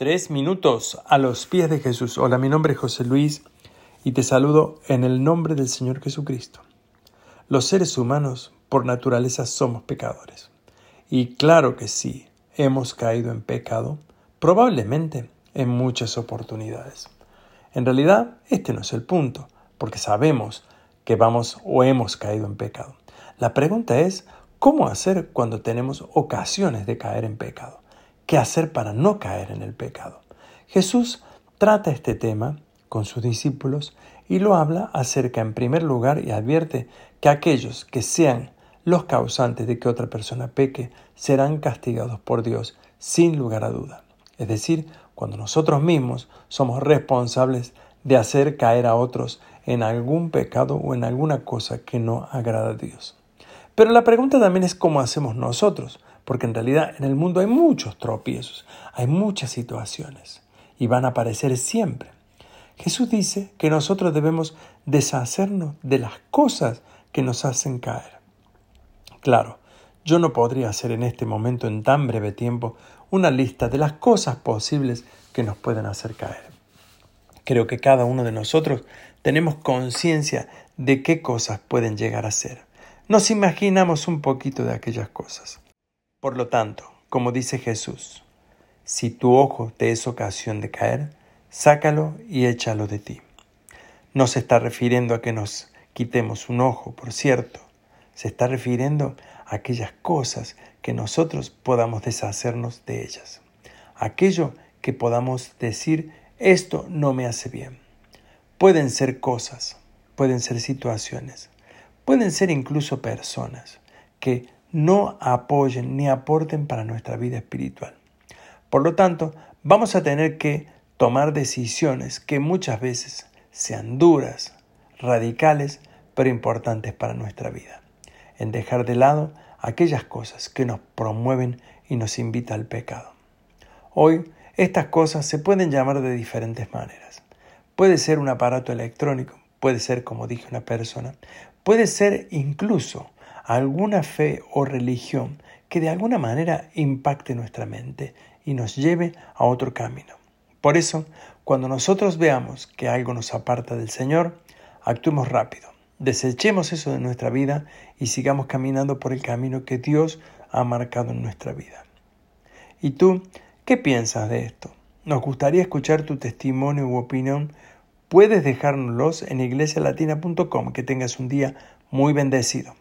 Tres minutos a los pies de Jesús. Hola, mi nombre es José Luis y te saludo en el nombre del Señor Jesucristo. Los seres humanos por naturaleza somos pecadores. Y claro que sí, hemos caído en pecado, probablemente en muchas oportunidades. En realidad, este no es el punto, porque sabemos que vamos o hemos caído en pecado. La pregunta es, ¿cómo hacer cuando tenemos ocasiones de caer en pecado? Qué hacer para no caer en el pecado. Jesús trata este tema con sus discípulos y lo habla acerca en primer lugar y advierte que aquellos que sean los causantes de que otra persona peque serán castigados por Dios sin lugar a duda. Es decir, cuando nosotros mismos somos responsables de hacer caer a otros en algún pecado o en alguna cosa que no agrada a Dios. Pero la pregunta también es cómo hacemos nosotros, porque en realidad en el mundo hay muchos tropiezos, hay muchas situaciones y van a aparecer siempre. Jesús dice que nosotros debemos deshacernos de las cosas que nos hacen caer. Claro, yo no podría hacer en este momento, en tan breve tiempo, una lista de las cosas posibles que nos pueden hacer caer. Creo que cada uno de nosotros tenemos conciencia de qué cosas pueden llegar a ser. Nos imaginamos un poquito de aquellas cosas. Por lo tanto, como dice Jesús, si tu ojo te es ocasión de caer, sácalo y échalo de ti. No se está refiriendo a que nos quitemos un ojo, por cierto, se está refiriendo a aquellas cosas que nosotros podamos deshacernos de ellas. Aquello que podamos decir, esto no me hace bien. Pueden ser cosas, pueden ser situaciones, pueden ser incluso personas que no apoyen ni aporten para nuestra vida espiritual. Por lo tanto, vamos a tener que tomar decisiones que muchas veces sean duras, radicales, pero importantes para nuestra vida, en dejar de lado aquellas cosas que nos promueven y nos invitan al pecado. Hoy estas cosas se pueden llamar de diferentes maneras. Puede ser un aparato electrónico, puede ser, como dije, una persona, puede ser incluso alguna fe o religión que de alguna manera impacte nuestra mente y nos lleve a otro camino. Por eso, cuando nosotros veamos que algo nos aparta del Señor, actuemos rápido, desechemos eso de nuestra vida y sigamos caminando por el camino que Dios ha marcado en nuestra vida. ¿Y tú qué piensas de esto? Nos gustaría escuchar tu testimonio u opinión. Puedes dejárnoslos en iglesialatina.com. Que tengas un día muy bendecido.